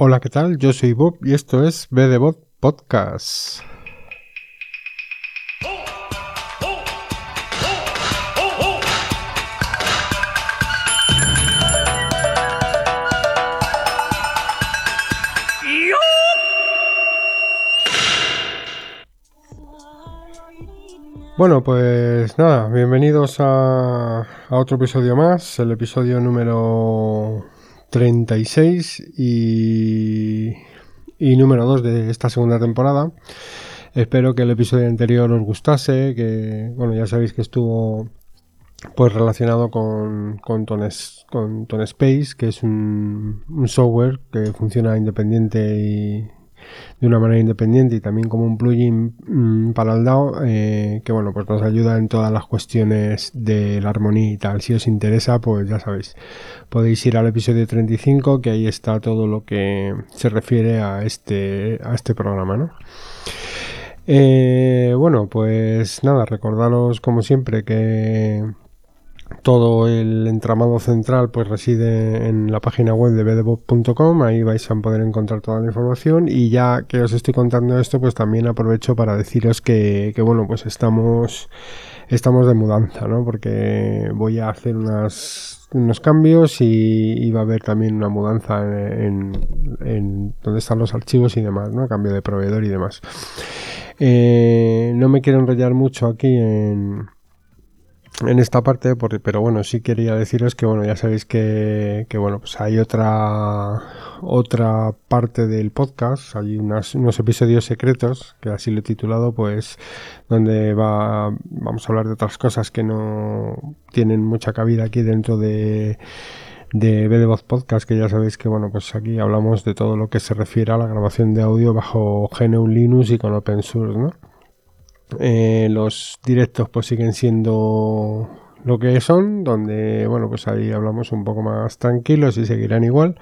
Hola, ¿qué tal? Yo soy Bob y esto es BDBot Podcast. Bueno, pues nada, bienvenidos a, a otro episodio más, el episodio número 36 y, y número 2 de esta segunda temporada. Espero que el episodio anterior os gustase, que bueno, ya sabéis que estuvo pues relacionado con, con, con Space, que es un, un software que funciona independiente y, de una manera independiente y también como un plugin mm, para el DAO eh, que bueno pues nos ayuda en todas las cuestiones de la armonía y tal si os interesa pues ya sabéis podéis ir al episodio 35 que ahí está todo lo que se refiere a este a este programa ¿no? Eh, bueno pues nada recordaros como siempre que todo el entramado central pues reside en la página web de bdbob.com, ahí vais a poder encontrar toda la información y ya que os estoy contando esto pues también aprovecho para deciros que, bueno pues estamos estamos de mudanza, ¿no? Porque voy a hacer unos cambios y, va a haber también una mudanza en, en, donde están los archivos y demás, ¿no? Cambio de proveedor y demás. Eh, no me quiero enrollar mucho aquí en en esta parte, pero bueno, sí quería deciros que bueno, ya sabéis que, bueno, pues hay otra otra parte del podcast, hay unos episodios secretos, que así lo he titulado, pues donde va vamos a hablar de otras cosas que no tienen mucha cabida aquí dentro de de B Voz Podcast, que ya sabéis que bueno, pues aquí hablamos de todo lo que se refiere a la grabación de audio bajo GNU Linux y con open source, ¿no? Eh, los directos pues siguen siendo lo que son, donde bueno pues ahí hablamos un poco más tranquilos y seguirán igual.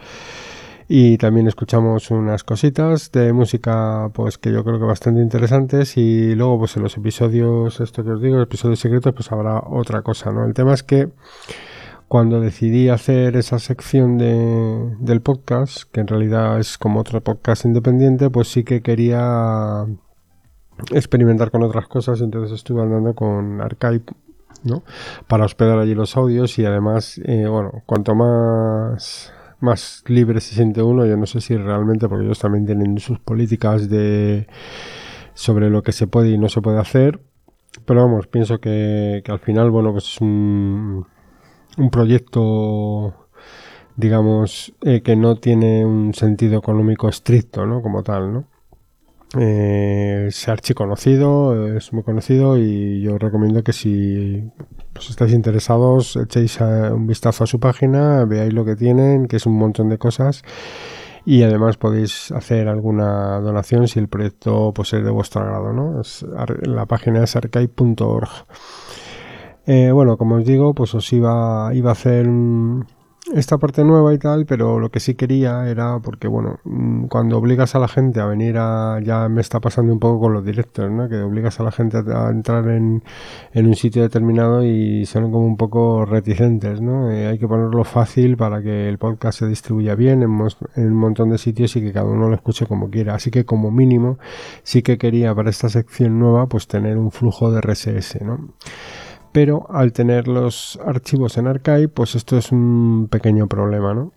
Y también escuchamos unas cositas de música pues que yo creo que bastante interesantes y luego pues en los episodios, esto que os digo, episodios secretos pues habrá otra cosa, ¿no? El tema es que cuando decidí hacer esa sección de, del podcast, que en realidad es como otro podcast independiente, pues sí que quería experimentar con otras cosas, entonces estuve andando con Archive, ¿no? Para hospedar allí los audios y además, eh, bueno, cuanto más más libre se siente uno, yo no sé si realmente, porque ellos también tienen sus políticas de sobre lo que se puede y no se puede hacer, pero vamos, pienso que, al final, bueno, pues es un, un proyecto digamos, eh, que no tiene un sentido económico estricto, ¿no? Como tal, ¿no? Eh, es archiconocido, es muy conocido y yo recomiendo que si pues, estáis interesados echéis un vistazo a su página, veáis lo que tienen, que es un montón de cosas y además podéis hacer alguna donación si el proyecto pues, es de vuestro agrado. ¿no? la página es archive.org. Eh, bueno, como os digo, pues os iba, iba a hacer un, esta parte nueva y tal, pero lo que sí quería era porque, bueno, mm, cuando obligas a la gente a venir a. Ya me está pasando un poco con los directos, ¿no? Que obligas a la gente a, entrar en, en, un sitio determinado y son como un poco reticentes, ¿no? Eh, hay que ponerlo fácil para que el podcast se distribuya bien en, en, un montón de sitios y que cada uno lo escuche como quiera. Así que, como mínimo, sí que quería para esta sección nueva, pues tener un flujo de RSS, ¿no? Pero al tener los archivos en Archive, pues esto es un pequeño problema, ¿no?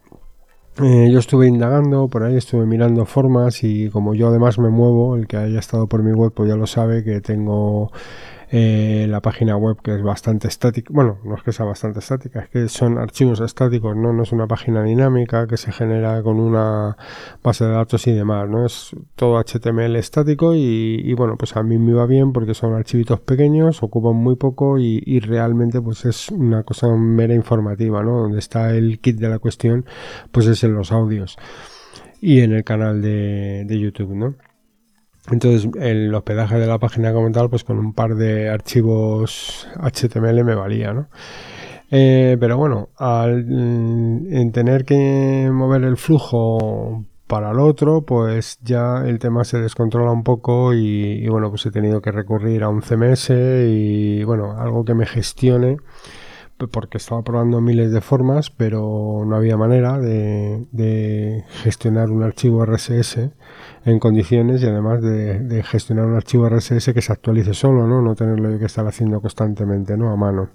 Eh, yo estuve indagando, por ahí estuve mirando formas y como yo además me muevo, el que haya estado por mi web pues ya lo sabe que tengo eh, la página web que es bastante estática, bueno, no es que sea bastante estática, es que son archivos estáticos, ¿no? No es una página dinámica que se genera con una base de datos y demás, ¿no? Es todo HTML estático y, bueno, pues a mí me va bien porque son archivitos pequeños, ocupan muy poco y, realmente pues es una cosa mera informativa, ¿no? Donde está el kit de la cuestión, pues es en los audios y en el canal de, de YouTube, ¿no? Entonces, el hospedaje de la página como tal, pues con un par de archivos HTML me valía, ¿no? Eh, pero bueno, al en tener que mover el flujo para el otro, pues ya el tema se descontrola un poco y, bueno, pues he tenido que recurrir a un CMS y bueno, algo que me gestione porque estaba probando miles de formas, pero no había manera de, gestionar un archivo RSS en condiciones y además de, gestionar un archivo RSS que se actualice solo, ¿no? No tenerlo que estar haciendo constantemente, ¿no? A mano.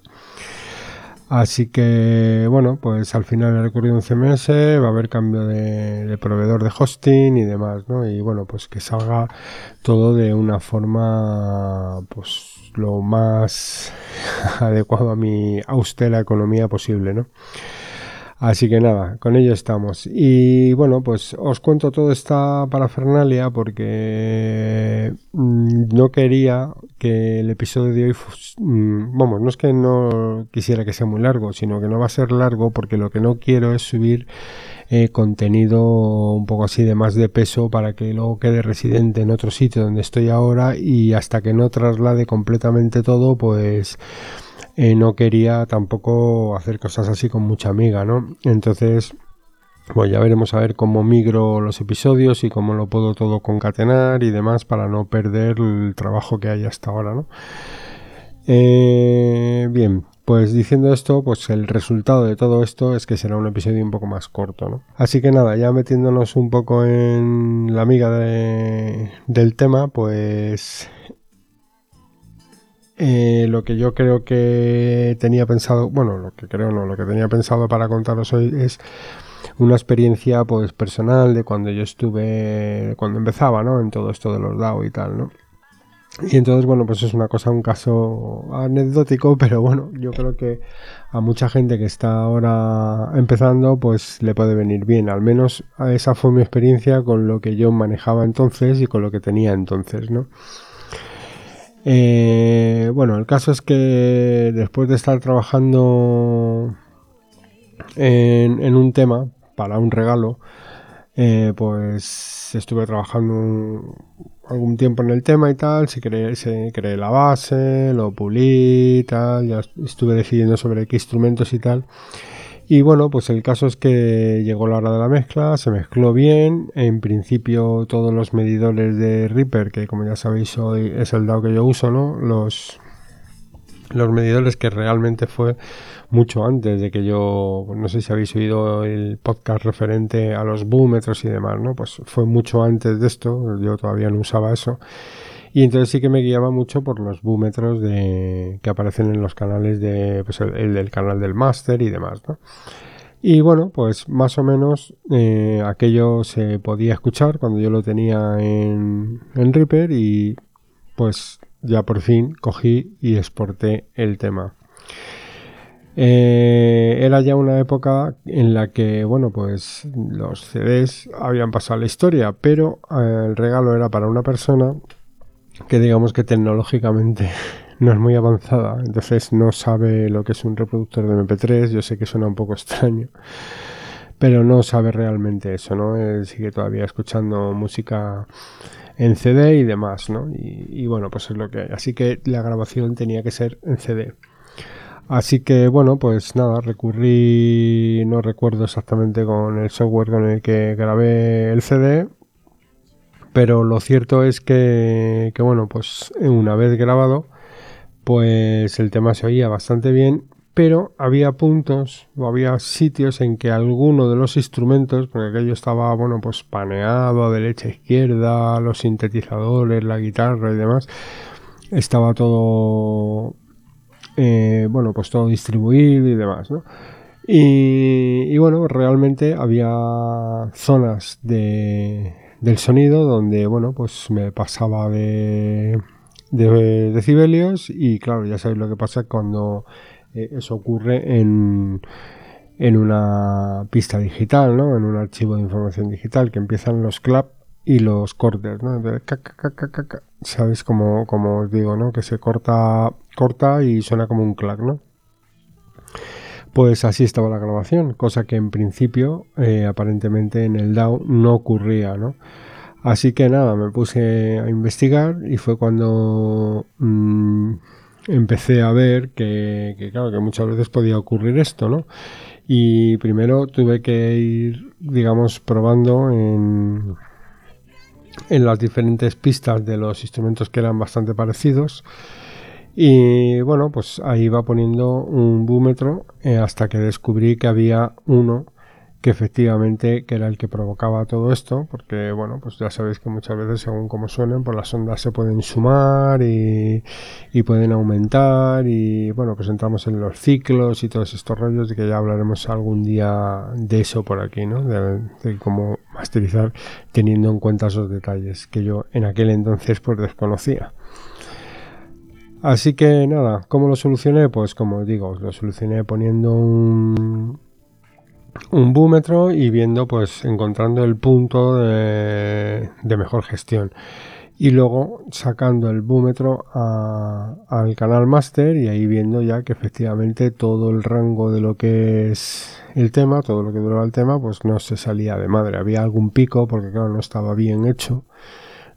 Así que, bueno, pues al final he recurrido un CMS, va a haber cambio de, proveedor de hosting y demás, ¿no? Y bueno, pues que salga todo de una forma, pues lo más adecuado a mi austera economía posible, ¿no? Así que nada, con ello estamos. Y bueno, pues os cuento toda esta parafernalia porque mm, no quería que el episodio de hoy, mm, vamos, no es que no quisiera que sea muy largo, sino que no va a ser largo porque lo que no quiero es subir eh, contenido un poco así de más de peso para que luego quede residente en otro sitio donde estoy ahora y hasta que no traslade completamente todo, pues no quería tampoco hacer cosas así con mucha amiga, ¿no? Entonces, pues ya veremos a ver cómo migro los episodios y cómo lo puedo todo concatenar y demás para no perder el trabajo que hay hasta ahora, ¿no? Eh, bien, pues diciendo esto, pues el resultado de todo esto es que será un episodio un poco más corto, ¿no? Así que nada, ya metiéndonos un poco en la amiga del tema, pues eh, lo que yo creo que tenía pensado, bueno, lo que creo no, lo que tenía pensado para contaros hoy es una experiencia pues personal de cuando yo estuve, cuando empezaba, ¿no? En todo esto de los DAO y tal, ¿no? Y entonces, bueno, pues es una cosa, un caso anecdótico, pero bueno, yo creo que a mucha gente que está ahora empezando, pues le puede venir bien. Al menos esa fue mi experiencia con lo que yo manejaba entonces y con lo que tenía entonces, ¿no? Eh, bueno, el caso es que después de estar trabajando en, un tema para un regalo, eh, pues estuve trabajando algún tiempo en el tema y tal, se creé, se creé la base, lo pulí y tal, ya estuve decidiendo sobre qué instrumentos y tal. Y bueno, pues el caso es que llegó la hora de la mezcla, se mezcló bien. En principio todos los medidores de Reaper, que como ya sabéis hoy es el DAO que yo uso, ¿no? Los, los medidores que realmente fue mucho antes de que yo, no sé si habéis oído el podcast referente a los búmetros y demás, ¿no? Pues fue mucho antes de esto, yo todavía no usaba eso. Y entonces sí que me guiaba mucho por los búmetros de, que aparecen en los canales de, pues el, del canal del máster y demás, ¿no? Y bueno, pues más o menos eh, aquello se podía escuchar cuando yo lo tenía en, en Reaper y pues ya por fin cogí y exporté el tema. Eh, era ya una época en la que, bueno, pues los CDs habían pasado la historia, pero eh, el regalo era para una persona que digamos que tecnológicamente no es muy avanzada, entonces no sabe lo que es un reproductor de MP3, yo sé que suena un poco extraño, pero no sabe realmente eso, ¿no? Él sigue todavía escuchando música en CD y demás, ¿no? Y, bueno, pues es lo que hay. Así que la grabación tenía que ser en CD. Así que bueno, pues nada, recurrí, no recuerdo exactamente con el software con el que grabé el CD, pero lo cierto es que, bueno, pues una vez grabado, pues el tema se oía bastante bien, pero había puntos o había sitios en que alguno de los instrumentos, porque aquello estaba, bueno, pues paneado derecha izquierda, los sintetizadores, la guitarra y demás, estaba todo, eh, bueno, pues todo distribuido y demás, ¿no? Y bueno, realmente había zonas de, del sonido donde, bueno, pues me pasaba de, de decibelios y claro, ya sabéis lo que pasa cuando eh, eso ocurre en, en una pista digital, ¿no? En un archivo de información digital que empiezan los clap y los cortes, ¿no? ¿Sabéis como, como os digo, ¿no? Que se corta, corta y suena como un clac, ¿no? Pues así estaba la grabación, cosa que en principio eh, aparentemente en el DAO no ocurría, ¿no? Así que nada, me puse a investigar y fue cuando mm, empecé a ver que, que, claro, que muchas veces podía ocurrir esto, ¿no? Y primero tuve que ir, digamos, probando en, en las diferentes pistas de los instrumentos que eran bastante parecidos Y bueno, pues ahí iba poniendo un búmetro eh, hasta que descubrí que había uno que efectivamente que era el que provocaba todo esto, porque bueno, pues ya sabéis que muchas veces según como suenen, pues las ondas se pueden sumar y, pueden aumentar y bueno, pues entramos en los ciclos y todos estos rollos de que ya hablaremos algún día de eso por aquí, ¿no? De, de cómo masterizar teniendo en cuenta esos detalles que yo en aquel entonces pues desconocía. Así que nada, ¿cómo lo solucioné? Pues como digo, lo solucioné poniendo un, un búmetro y viendo, pues encontrando el punto de, mejor gestión. Y luego sacando el búmetro al canal master y ahí viendo ya que efectivamente todo el rango de lo que es el tema, todo lo que duraba el tema, pues no se salía de madre. Había algún pico porque claro, no estaba bien hecho.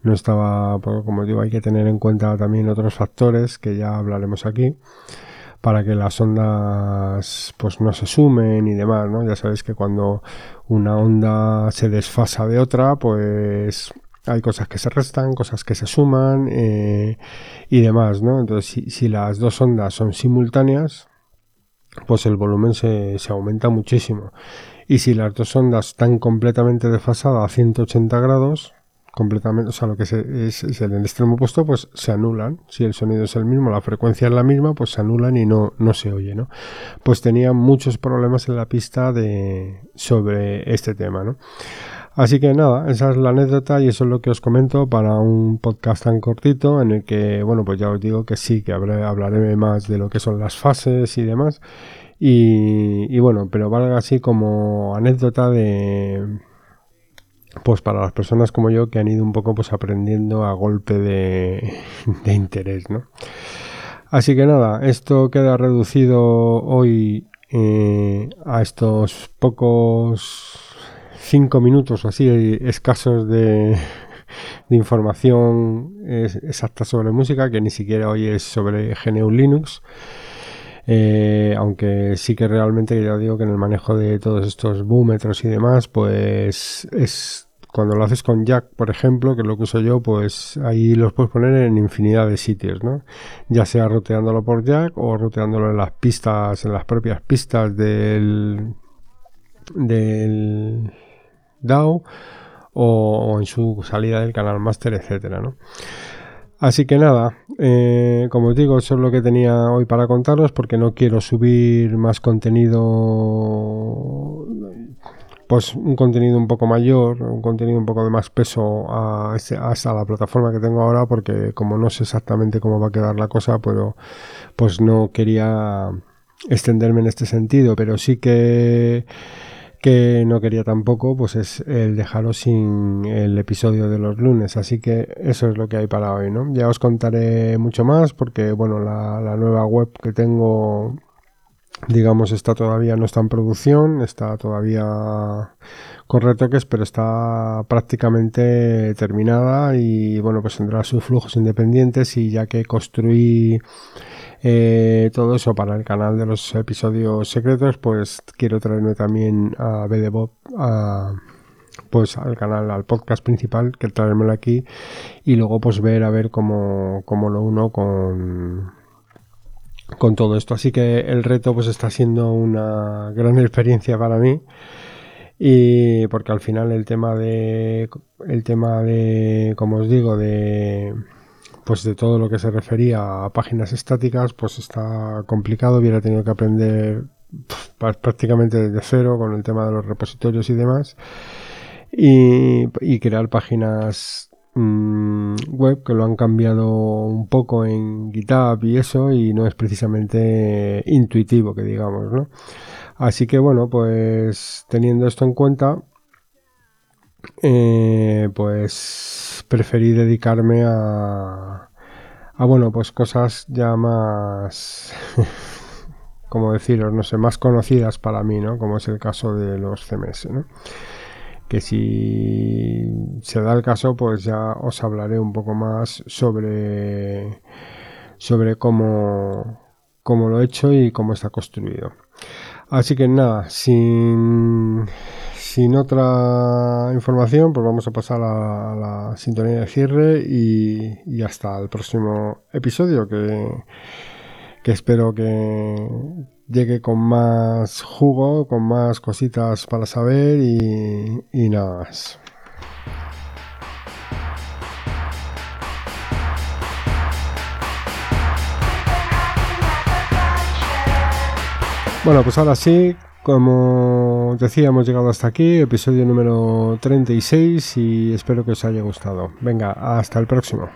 No estaba, pues, como digo, hay que tener en cuenta también otros factores que ya hablaremos aquí para que las ondas pues no se sumen y demás, ¿no? Ya sabéis que cuando una onda se desfasa de otra, pues hay cosas que se restan, cosas que se suman eh, y demás, ¿no? Entonces, si, las dos ondas son simultáneas, pues el volumen se, se aumenta muchísimo. Y si las dos ondas están completamente desfasadas a 180 grados, completamente, o sea, lo que es, el extremo opuesto, pues se anulan. Si el sonido es el mismo, la frecuencia es la misma, pues se anulan y no, no se oye, ¿no? Pues tenía muchos problemas en la pista de, sobre este tema, ¿no? Así que nada, esa es la anécdota y eso es lo que os comento para un podcast tan cortito en el que, bueno, pues ya os digo que sí, que hablaré más de lo que son las fases y demás. Y, y bueno, pero valga así como anécdota de, pues para las personas como yo que han ido un poco pues aprendiendo a golpe de, interés, ¿no? Así que nada, esto queda reducido hoy eh, a estos pocos cinco minutos así escasos de, de información exacta sobre música, que ni siquiera hoy es sobre GNU Linux. Eh, aunque sí que realmente ya digo que en el manejo de todos estos búmetros y demás, pues es cuando lo haces con Jack, por ejemplo, que es lo que uso yo, pues ahí los puedes poner en infinidad de sitios, ¿no? Ya sea roteándolo por Jack o roteándolo en las pistas, en las propias pistas del, del DAO o, en su salida del canal master, etcétera. Así que nada, eh, como os digo, eso es lo que tenía hoy para contaros porque no quiero subir más contenido pues un contenido un poco mayor, un contenido un poco de más peso a, hasta la plataforma que tengo ahora, porque como no sé exactamente cómo va a quedar la cosa, pero pues no quería extenderme en este sentido, pero sí que que no quería tampoco, pues es el dejaros sin el episodio de los lunes. Así que eso es lo que hay para hoy, ¿no? Ya os contaré mucho más porque, bueno, la nueva web que tengo digamos, está todavía no está en producción, está todavía con retoques, pero está prácticamente terminada y bueno, pues tendrá sus flujos independientes y ya que construí eh, todo eso para el canal de los episodios secretos, pues quiero traerme también a BDBOB a pues al canal, al podcast principal, que traérmelo aquí y luego pues ver a ver cómo, cómo lo uno con con todo esto. Así que el reto pues está siendo una gran experiencia para mí. Y porque al final el tema de el tema de como os digo de pues de todo lo que se refería a páginas estáticas pues está complicado hubiera tenido que aprender prácticamente desde cero con el tema de los repositorios y demás y, crear páginas Mm, web que lo han cambiado un poco en GitHub y eso y no es precisamente intuitivo que digamos, ¿no? Así que bueno, pues teniendo esto en cuenta, eh, pues preferí dedicarme a, a bueno, pues cosas ya más, como deciros, no sé, más conocidas para mí, ¿no? Como es el caso de los CMS, ¿no? Que si se da el caso, pues ya os hablaré un poco más sobre, sobre cómo, lo he hecho y cómo está construido. Así que nada, sin, sin otra información, pues vamos a pasar a la sintonía de cierre y, hasta el próximo episodio que, que espero que llegue con más jugo, con más cositas para saber y, y nada más. Bueno, pues ahora sí, como decía, hemos llegado hasta aquí, episodio número 36 y espero que os haya gustado. Venga, hasta el próximo.